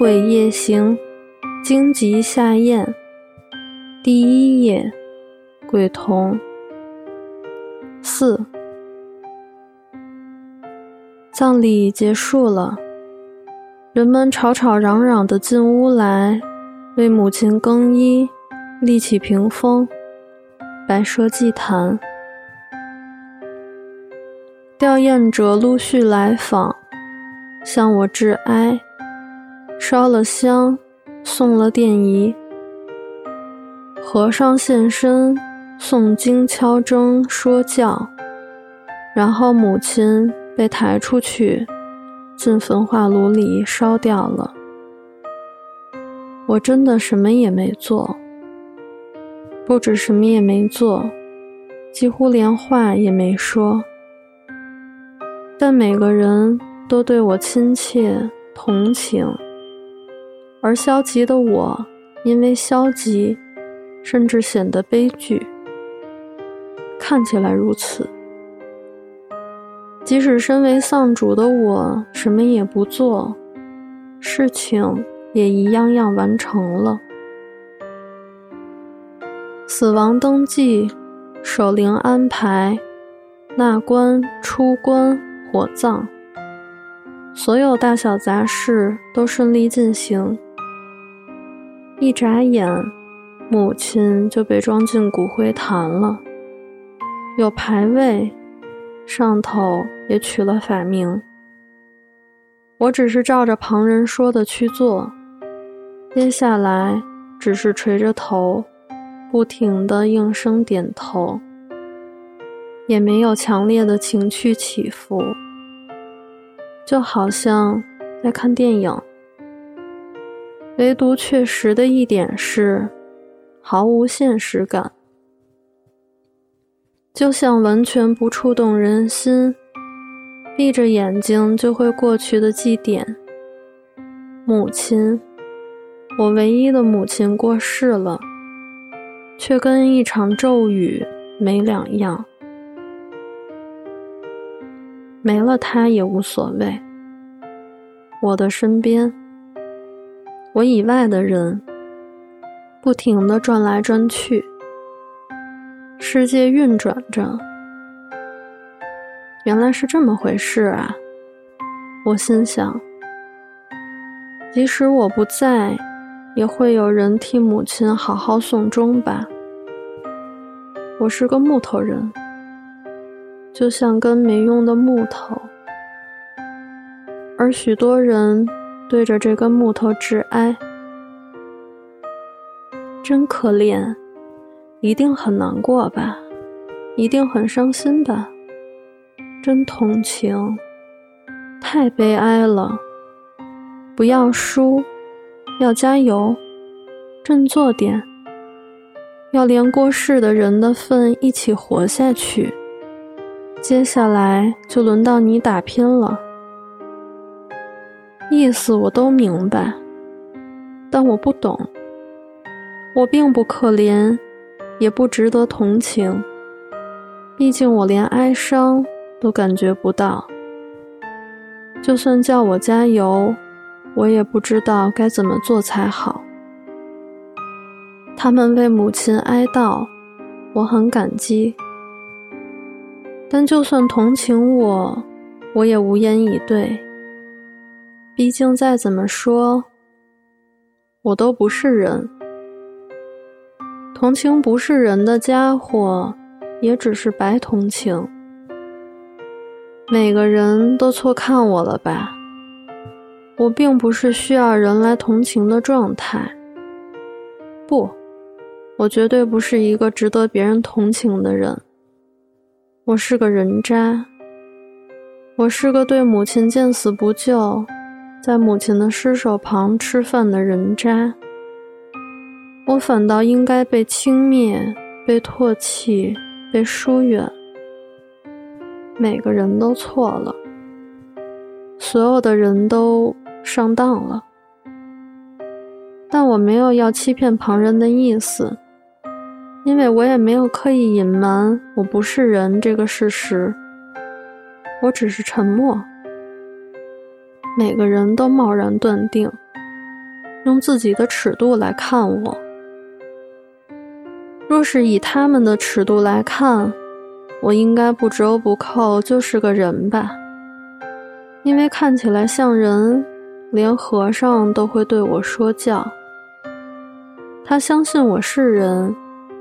鬼夜行，荆棘下咽。第一页，鬼童。四，葬礼结束了，人们吵吵嚷嚷的进屋来，为母亲更衣，立起屏风，摆设祭坛。吊唁者陆续来访，向我致哀。烧了香，送了奠仪，和尚现身，诵经、敲钟、说教，然后母亲被抬出去，进焚化炉里烧掉了。我真的什么也没做，不止什么也没做，几乎连话也没说，但每个人都对我亲切同情。而消极的我，因为消极，甚至显得悲剧。看起来如此。即使身为丧主的我，什么也不做，事情也一样样完成了。死亡登记、守灵安排、纳棺、出棺、火葬，所有大小杂事都顺利进行。一眨眼，母亲就被装进骨灰坛了。有牌位，上头也取了法名。我只是照着旁人说的去做，接下来只是垂着头，不停的应声点头，也没有强烈的情绪起伏，就好像在看电影。唯独确实的一点是，毫无现实感，就像完全不触动人心，闭着眼睛就会过去的祭典。母亲，我唯一的母亲过世了，却跟一场咒语没两样。没了她也无所谓，我的身边。我以外的人，不停地转来转去，世界运转着。原来是这么回事啊！我心想，即使我不在，也会有人替母亲好好送终吧。我是个木头人，就像根没用的木头，而许多人。对着这根木头致哀，真可怜，一定很难过吧，一定很伤心吧，真同情，太悲哀了。不要输，要加油，振作点，要连过世的人的份一起活下去。接下来就轮到你打拼了。意思我都明白，但我不懂。我并不可怜，也不值得同情。毕竟我连哀伤都感觉不到。就算叫我加油，我也不知道该怎么做才好。他们为母亲哀悼，我很感激。但就算同情我，我也无言以对。毕竟，再怎么说，我都不是人。同情不是人的家伙，也只是白同情。每个人都错看我了吧？我并不是需要人来同情的状态。不，我绝对不是一个值得别人同情的人。我是个人渣。我是个对母亲见死不救。在母亲的尸首旁吃饭的人渣，我反倒应该被轻蔑、被唾弃、被疏远。每个人都错了，所有的人都上当了。但我没有要欺骗旁人的意思，因为我也没有刻意隐瞒我不是人这个事实。我只是沉默。每个人都贸然断定，用自己的尺度来看我。若是以他们的尺度来看，我应该不折不扣就是个人吧？因为看起来像人，连和尚都会对我说教。他相信我是人，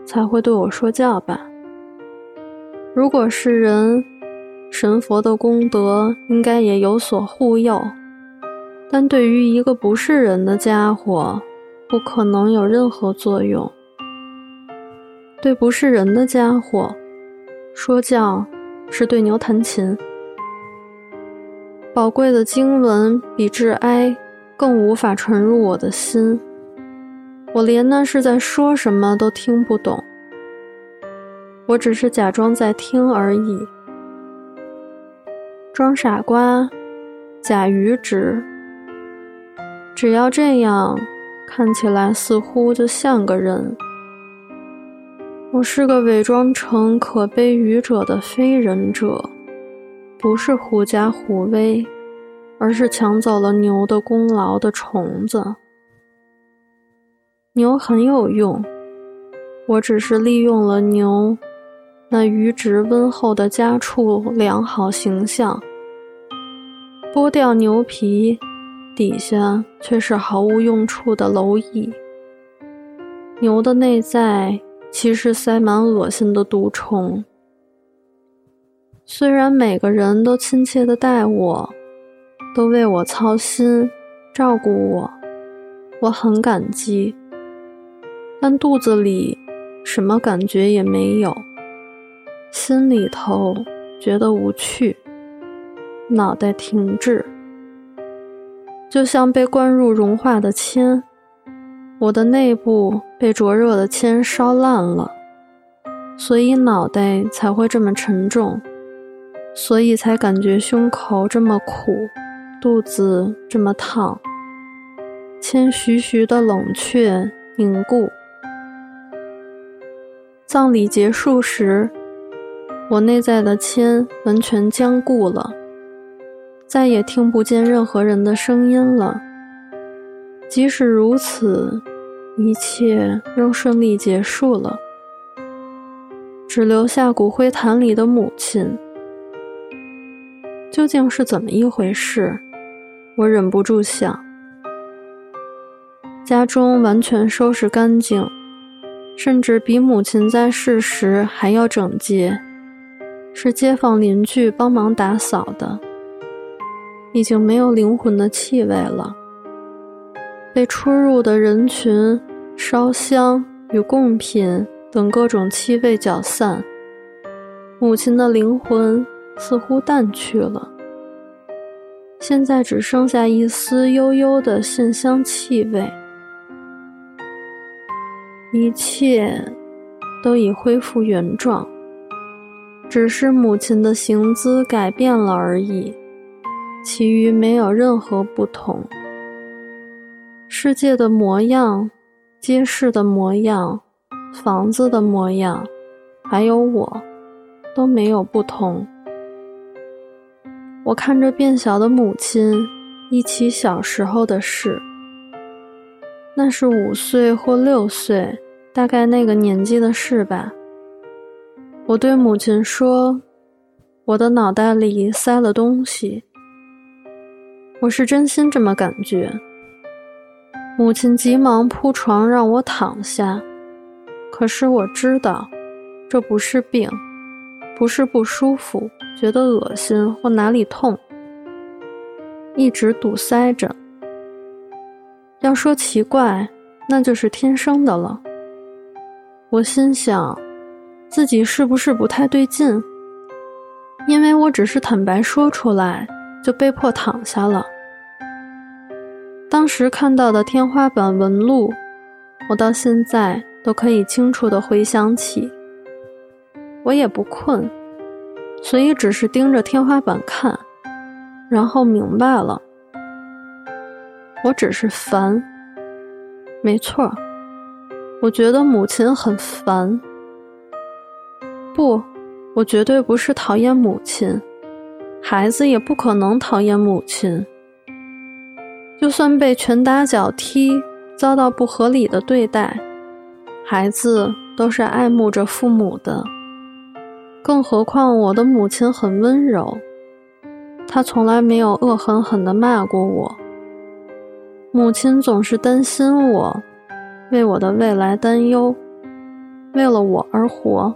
才会对我说教吧？如果是人，神佛的功德应该也有所护佑。但对于一个不是人的家伙，不可能有任何作用。对不是人的家伙说教，是对牛弹琴。宝贵的经文比挚哀更无法传入我的心，我连那是在说什么都听不懂。我只是假装在听而已，装傻瓜，假愚直。只要这样，看起来似乎就像个人。我是个伪装成可悲愚者的非人者，不是狐假虎威，而是抢走了牛的功劳的虫子。牛很有用，我只是利用了牛那愚直温厚的家畜良好形象，剥掉牛皮，底下却是毫无用处的蝼蚁。牛的内在。其实塞满恶心的毒虫。虽然每个人都亲切的待我，都为我操心、照顾我，我很感激。但肚子里什么感觉也没有，心里头觉得无趣，脑袋停滞，就像被灌入融化的铅。我的内部被灼热的铅烧烂了，所以脑袋才会这么沉重，所以才感觉胸口这么苦，肚子这么烫。铅徐徐的冷却凝固。葬礼结束时，我内在的铅完全僵固了，再也听不见任何人的声音了。即使如此。一切仍顺利结束了，只留下骨灰坛里的母亲。究竟是怎么一回事？我忍不住想。家中完全收拾干净，甚至比母亲在世时还要整洁，是街坊邻居帮忙打扫的。已经没有灵魂的气味了，被出入的人群。烧香与贡品等各种气味搅散，母亲的灵魂似乎淡去了。现在只剩下一丝悠悠的线香气味，一切都已恢复原状，只是母亲的行姿改变了而已，其余没有任何不同。世界的模样。街市的模样，房子的模样，还有我，都没有不同。我看着变小的母亲，忆起小时候的事。那是五岁或六岁，大概那个年纪的事吧。我对母亲说：“我的脑袋里塞了东西。”我是真心这么感觉。母亲急忙铺床让我躺下，可是我知道，这不是病，不是不舒服，觉得恶心或哪里痛，一直堵塞着。要说奇怪，那就是天生的了。我心想，自己是不是不太对劲？因为我只是坦白说出来，就被迫躺下了。当时看到的天花板纹路，我到现在都可以清楚的回想起。我也不困，所以只是盯着天花板看，然后明白了，我只是烦。没错，我觉得母亲很烦。不，我绝对不是讨厌母亲，孩子也不可能讨厌母亲。就算被拳打脚踢，遭到不合理的对待，孩子都是爱慕着父母的。更何况我的母亲很温柔，她从来没有恶狠狠地骂过我。母亲总是担心我，为我的未来担忧，为了我而活。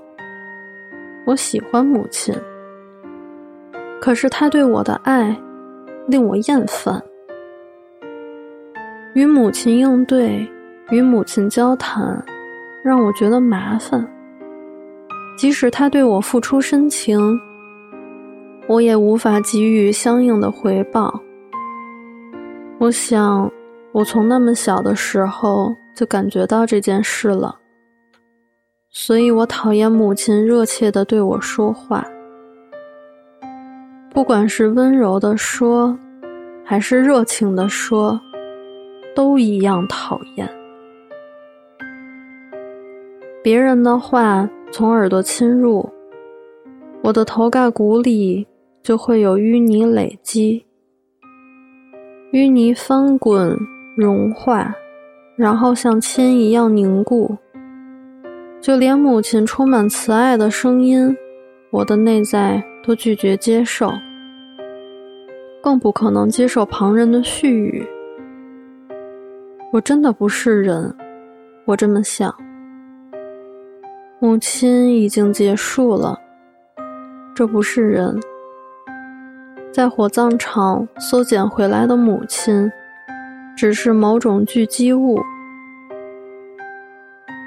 我喜欢母亲，可是她对我的爱令我厌烦。与母亲应对，与母亲交谈，让我觉得麻烦。即使她对我付出深情，我也无法给予相应的回报。我想。我从那么小的时候就感觉到这件事了，所以我讨厌母亲热切的对我说话，不管是温柔的说，还是热情的说，都一样讨厌。别人的话从耳朵侵入，我的头盖骨里就会有淤泥累积，淤泥翻滚。融化，然后像铅一样凝固。就连母亲充满慈爱的声音，我的内在都拒绝接受，更不可能接受旁人的絮语。我真的不是人，我这么想。母亲已经结束了，这不是人。在火葬场搜捡回来的母亲。只是某种聚集物，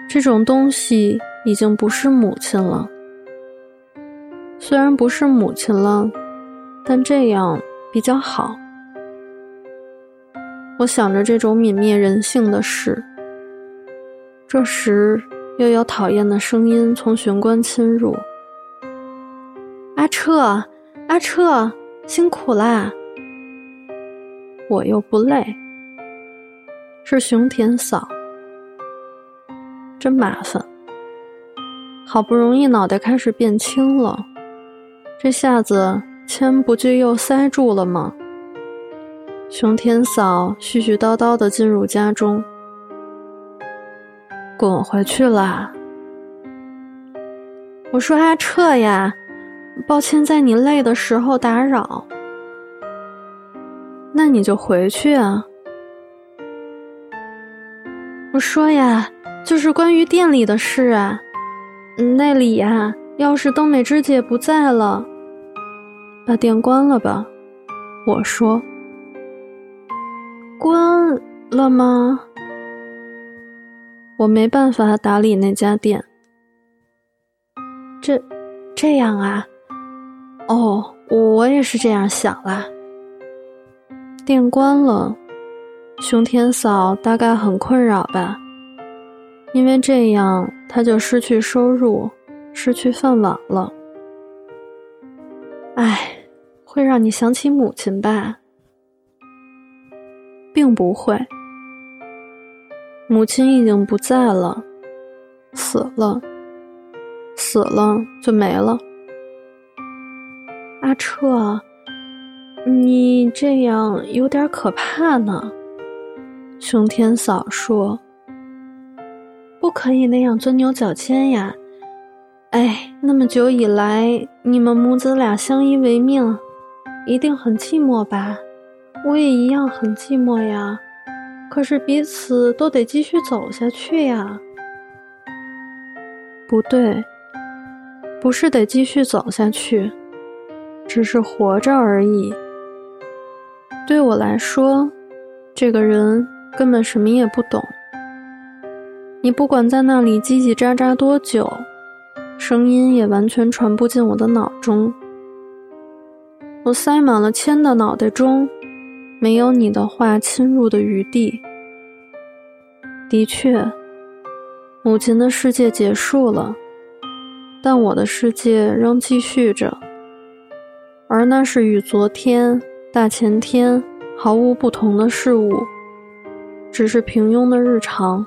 这种东西已经不是母亲了。虽然不是母亲了，但这样比较好。我想着这种泯灭人性的事，这时又有讨厌的声音从玄关侵入：“阿彻，阿彻，辛苦啦！”我又不累。是熊田嫂，真麻烦。好不容易脑袋开始变轻了，这下子铅不就又塞住了吗？熊田嫂絮絮叨叨的进入家中，滚回去啦！我说阿彻呀，抱歉在你累的时候打扰，那你就回去啊。我说呀，就是关于店里的事啊，那里呀，要是冬美芝姐不在了，把店关了吧。我说，关了吗？我没办法打理那家店。这，这样啊？哦，我也是这样想啦。店关了。熊天嫂大概很困扰吧，因为这样她就失去收入，失去饭碗了。唉，会让你想起母亲吧？并不会，母亲已经不在了，死了，死了就没了。阿彻，你这样有点可怕呢。熊天嫂说：“不可以那样钻牛角尖呀！哎，那么久以来，你们母子俩相依为命，一定很寂寞吧？我也一样很寂寞呀。可是彼此都得继续走下去呀。不对，不是得继续走下去，只是活着而已。对我来说，这个人。”根本什么也不懂。你不管在那里叽叽喳喳多久，声音也完全传不进我的脑中。我塞满了铅的脑袋中，没有你的话侵入的余地。的确，母亲的世界结束了，但我的世界仍继续着，而那是与昨天、大前天毫无不同的事物。只是平庸的日常。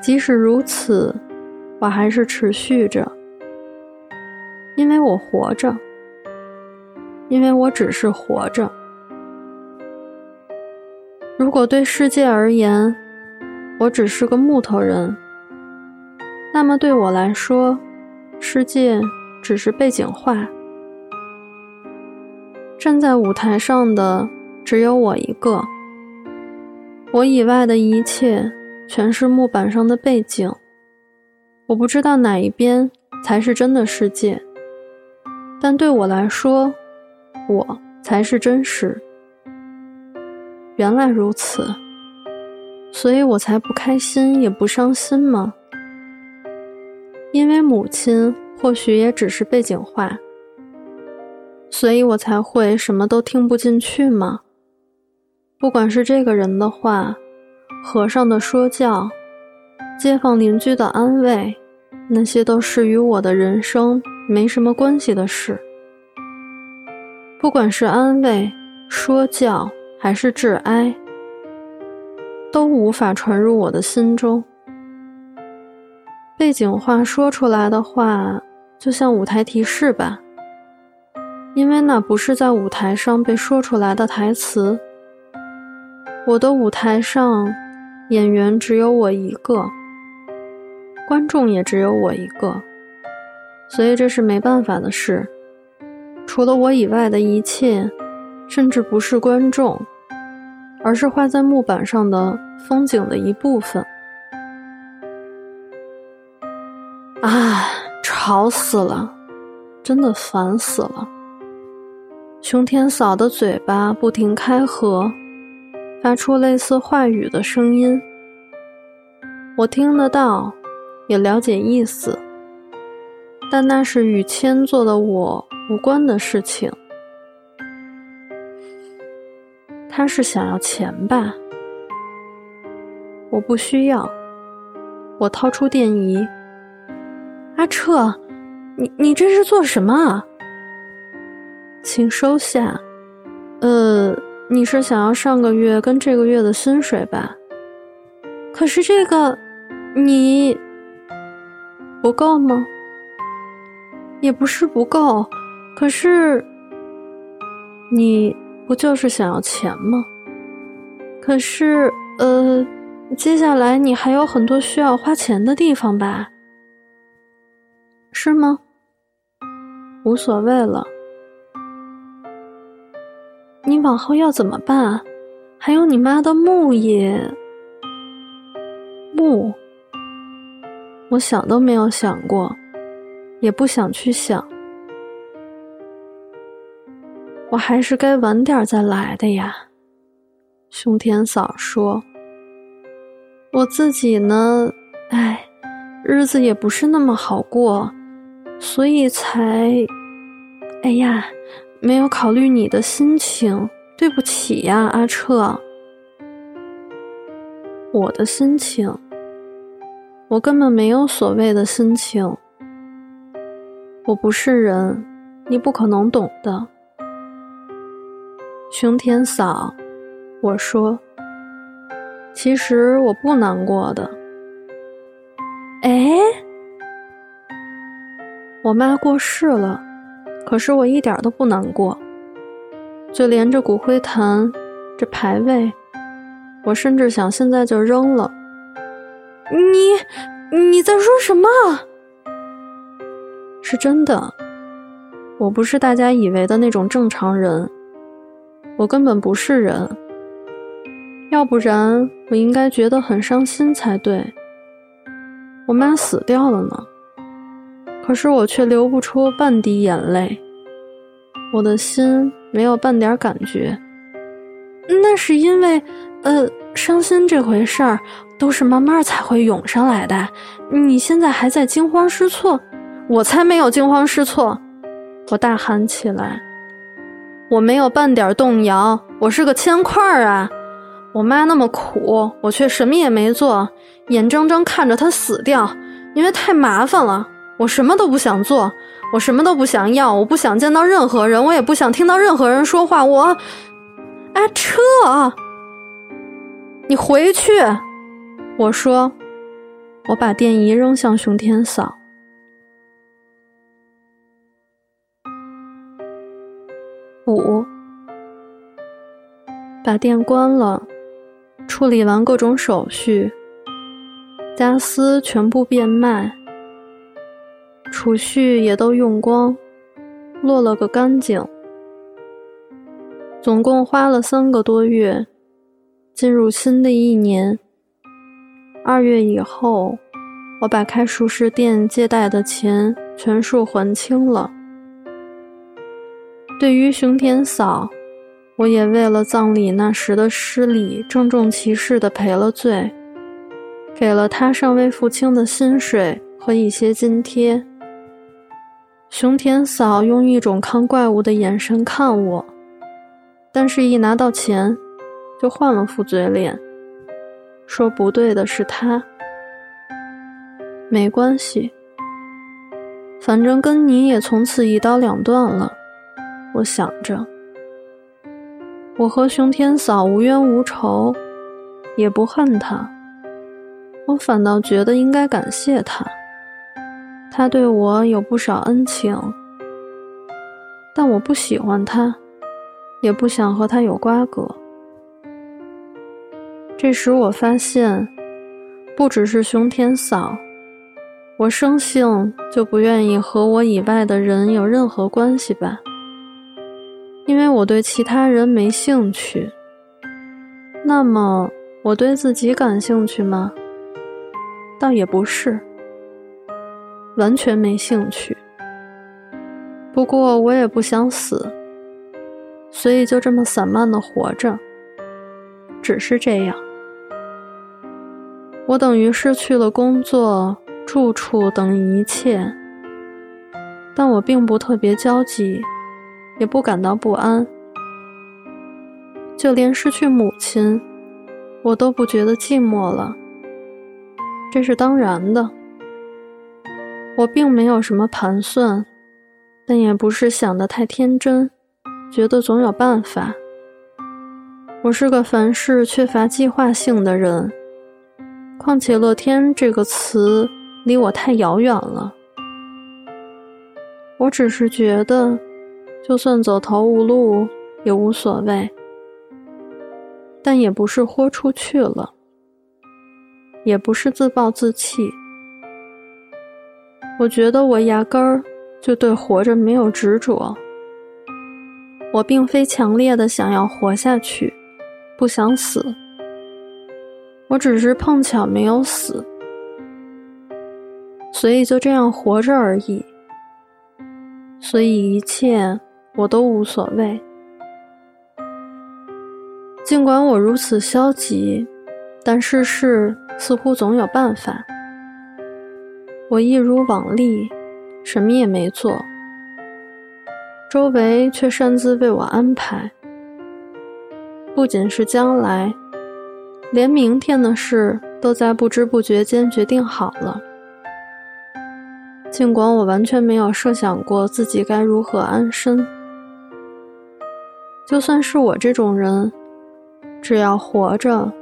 即使如此，我还是持续着，因为我活着，因为我只是活着。如果。对世界而言，我只是个木头人，那么对我来说，世界只是背景画。站在舞台上的只有我一个，我以外的一切全是木板上的背景。我不知道哪一边才是真的世界，但对我来说，我才是真实。原来如此，所以我才不开心也不伤心吗？因为母亲或许也只是背景画。所以我才会什么都听不进去吗？不管是这个人的话，和尚的说教，街坊邻居的安慰，那些都是与我的人生没什么关系的事。不管是安慰、说教还是致哀，都无法传入我的心中。背景话说出来的话，就像舞台提示吧。因为那不是在舞台上被说出来的台词。我的舞台上，演员只有我一个，观众也只有我一个，所以这是没办法的事。除了我以外的一切，甚至不是观众，而是画在木板上的风景的一部分。啊，吵死了，真的烦死了。熊天嫂的嘴巴不停开合，发出类似话语的声音。我听得到，也了解意思，但那是与千做的我无关的事情。他是想要钱吧？我不需要。我掏出电仪。阿彻，你你这是做什么？请收下，呃，你是想要上个月跟这个月的薪水吧？可是这个，你不够吗？也不是不够，可是你不就是想要钱吗？可是，呃，接下来你还有很多需要花钱的地方吧？是吗？无所谓了。你往后要怎么办？还有你妈的木也木，我想都没有想过，也不想去想。我还是该晚点再来的呀。熊天嫂说：“我自己呢，哎，日子也不是那么好过，所以才……哎呀。”没有考虑你的心情，对不起呀，阿彻。我的心情，我根本没有所谓的心情。我不是人，你不可能懂的。熊田嫂，我说，其实我不难过的。哎，我妈过世了。可是我一点都不难过，就连这骨灰坛，这牌位，我甚至想现在就扔了。你你在说什么？是真的，我不是大家以为的那种正常人，我根本不是人，要不然我应该觉得很伤心才对。我妈死掉了呢。可是我却流不出半滴眼泪，我的心没有半点感觉。那是因为，呃，伤心这回事儿都是慢慢才会涌上来的。你现在还在惊慌失措，我才没有惊慌失措！我大喊起来，我没有半点动摇，我是个铅块儿啊！我妈那么苦，我却什么也没做，眼睁睁看着她死掉，因为太麻烦了。我什么都不想做，我什么都不想要，我不想见到任何人，我也不想听到任何人说话。我，阿彻，你回去！我说，我把电仪扔向熊天嫂。五，把电关了，处理完各种手续，家私全部变卖，储蓄也都用光，落了个干净。总共花了三个多月，进入新的一年。二月以后，我把开熟食店借贷的钱全数还清了。对于熊田嫂，我也为了葬礼那时的失礼，郑重其事地赔了罪，给了她尚未付清的薪水和一些津贴。熊田嫂用一种看怪物的眼神看我，但是，一拿到钱，就换了副嘴脸。说不对的是他，没关系，反正跟你也从此一刀两断了。我想着，我和熊天嫂无冤无仇，也不恨他，我反倒觉得应该感谢他，他对我有不少恩情，但我不喜欢他，也不想和他有瓜葛。这时我发现，不只是熊田嫂，我生性就不愿意和我以外的人有任何关系吧，因为我对其他人没兴趣。那么我对自己感兴趣吗？倒也不是，完全没兴趣。不过我也不想死，所以就这么散漫的活着，只是这样。我等于失去了工作、住处等一切，但我并不特别焦急，也不感到不安。就连失去母亲，我都不觉得寂寞了。这是当然的。我并没有什么盘算，但也不是想得太天真，觉得总有办法。我是个凡事缺乏计划性的人。况且“乐天”这个词离我太遥远了，我只是觉得，就算走投无路也无所谓，但也不是豁出去了，也不是自暴自弃。我觉得我压根儿就对活着没有执着，我并非强烈的想要活下去，不想死。我只是碰巧没有死，所以就这样活着而已。所以一切我都无所谓。尽管我如此消极，但世事似乎总有办法。我一如往例，什么也没做，周围却擅自为我安排。不仅是将来。连明天的事都在不知不觉间决定好了。尽管我完全没有设想过自己该如何安身，就算是我这种人，只要活着，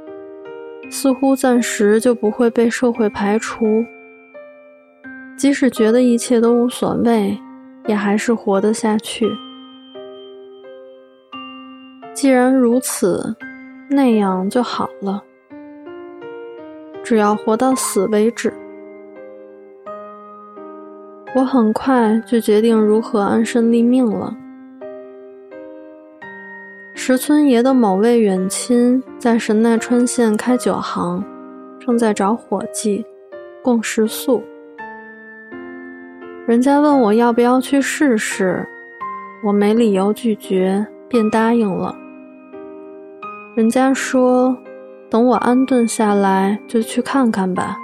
似乎暂时就不会被社会排除。即使觉得一切都无所谓，也还是活得下去。既然如此。那样就好了，只要活到死为止。我很快就决定如何安身立命了。石村爷的某位远亲在神奈川县开酒行，正在找伙计，供食宿。人家问我要不要去试试，我没理由拒绝，便答应了。人家说，等我安顿下来就去看看吧。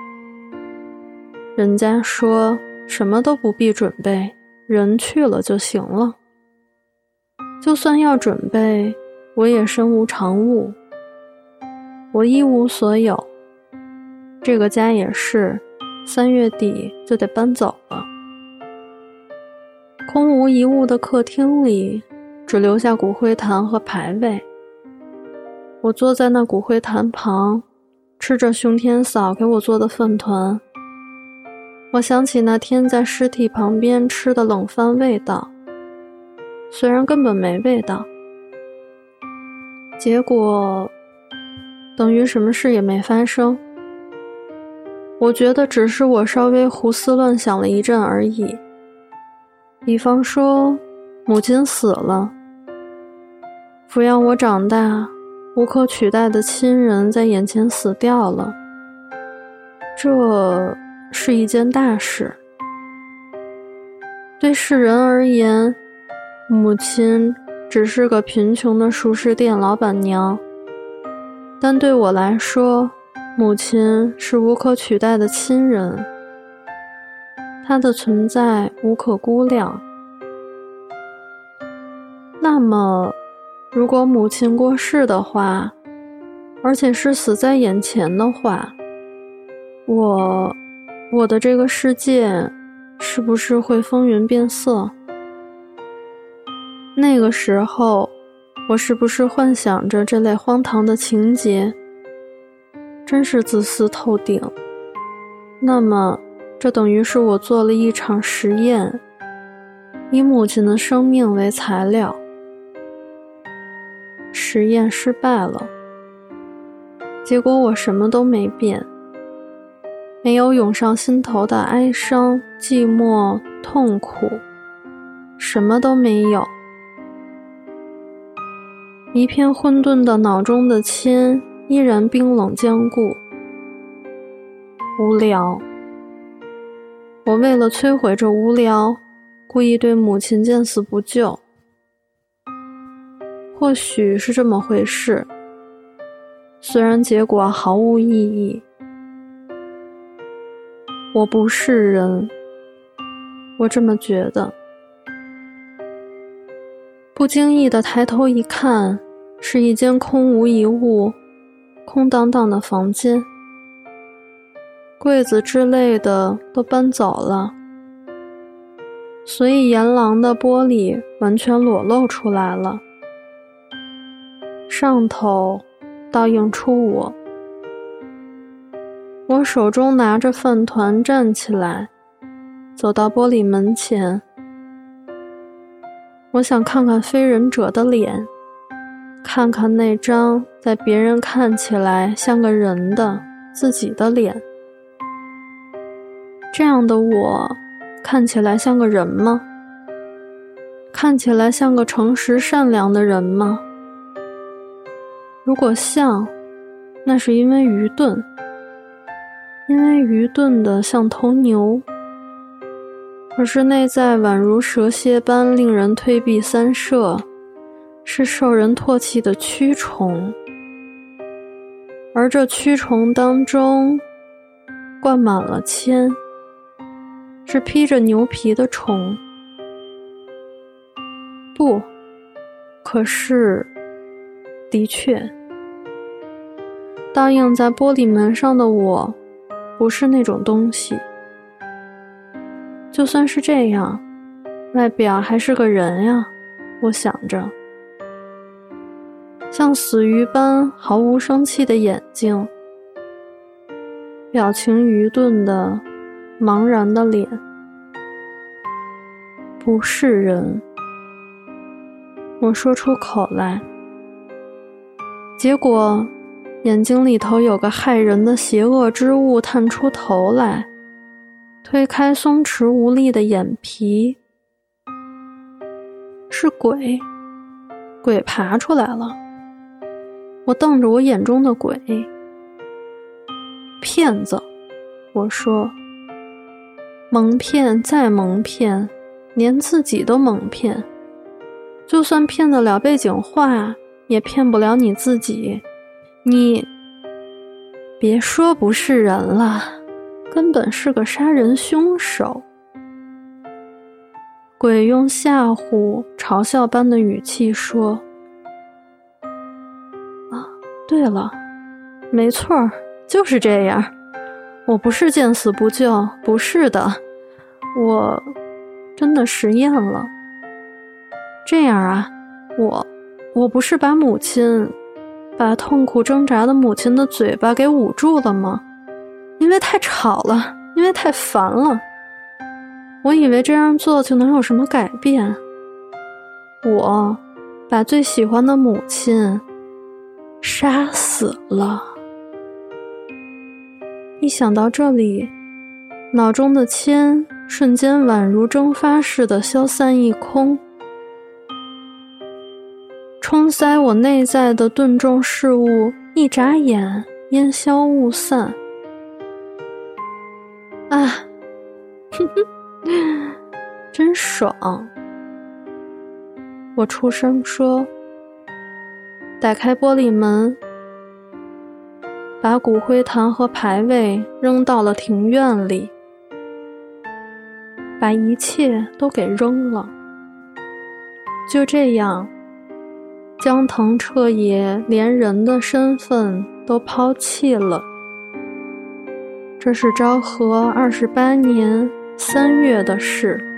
人家说什么都不必准备，人去了就行了。就算要准备，我也身无长物，我一无所有。这个家也是，三月底就得搬走了。空无一物的客厅里，只留下骨灰坛和牌位。我坐在那骨灰坛旁，吃着熊天嫂给我做的饭团。我想起那天在尸体旁边吃的冷饭味道，虽然根本没味道。结果，等于什么事也没发生。我觉得只是我稍微胡思乱想了一阵而已。比方说，母亲死了，抚养我长大、无可取代的亲人在眼前死掉了，这是一件大事。对世人而言，母亲只是个贫穷的熟食店老板娘，但对我来说，母亲是无可取代的亲人，她的存在无可估量。那么，如果母亲过世的话，而且是死在眼前的话，我，我的这个世界。是不是会风云变色？那个时候，我是不是幻想着这类荒唐的情节？真是自私透顶。那么，这等于是我做了一场实验，以母亲的生命为材料。实验失败了，结果我什么都没变。没有涌上心头的哀伤、寂寞、痛苦，什么都没有。一片混沌的脑中的铅依然冰冷坚固。无聊。我为了摧毁这无聊，故意对母亲见死不救。或许是这么回事，虽然结果毫无意义。我不是人，我这么觉得。不经意的抬头一看，是一间空无一物、空荡荡的房间，柜子之类的都搬走了，所以檐廊的玻璃完全裸露出来了，上头倒映出我。我手中拿着饭团，站起来，走到玻璃门前。我想看看非人者的脸，看看那张在别人看起来像个人的自己的脸。这样的我，看起来像个人吗？看起来像个诚实善良的人吗？如果像，那是因为愚钝。因为愚钝的像头牛，可是内在宛如蛇蝎般令人退避三舍，是受人唾弃的蛆虫，而这蛆虫当中灌满了铅，是披着牛皮的虫。不，可是，的确，倒映在玻璃门上的我。不是那种东西，就算是这样，外表还是个人呀。我想着，像死鱼般毫无生气的眼睛，表情愚钝的茫然的脸，不是人。我说出口来，结果。眼睛里头有个害人的邪恶之物探出头来，推开松弛无力的眼皮，是鬼，鬼爬出来了。我瞪着我眼中的鬼，骗子，我说，蒙骗再蒙骗，连自己都蒙骗，就算骗得了背景画，也骗不了你自己。你别说不是人了，根本是个杀人凶手。鬼用吓唬、嘲笑般的语气说：“啊，对了，没错儿，就是这样。我不是见死不救，不是的，我真的实验了。这样啊，我我不是把母亲。”把痛苦挣扎的母亲的嘴巴给捂住了吗？因为太吵了，因为太烦了。我以为这样做就能有什么改变。我把最喜欢的母亲杀死了。一想到这里，脑中的铅瞬间宛如蒸发似的消散一空，冲塞我内在的钝重事物，一眨眼烟消雾散。啊，哼哼，真爽！我出声说，打开玻璃门。把骨灰坛和牌位扔到了庭院里，把一切都给扔了。就这样，江藤彻也连人的身份都抛弃了。这是昭和二十八年三月的事。